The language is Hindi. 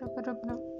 rub, rub, rub, rub.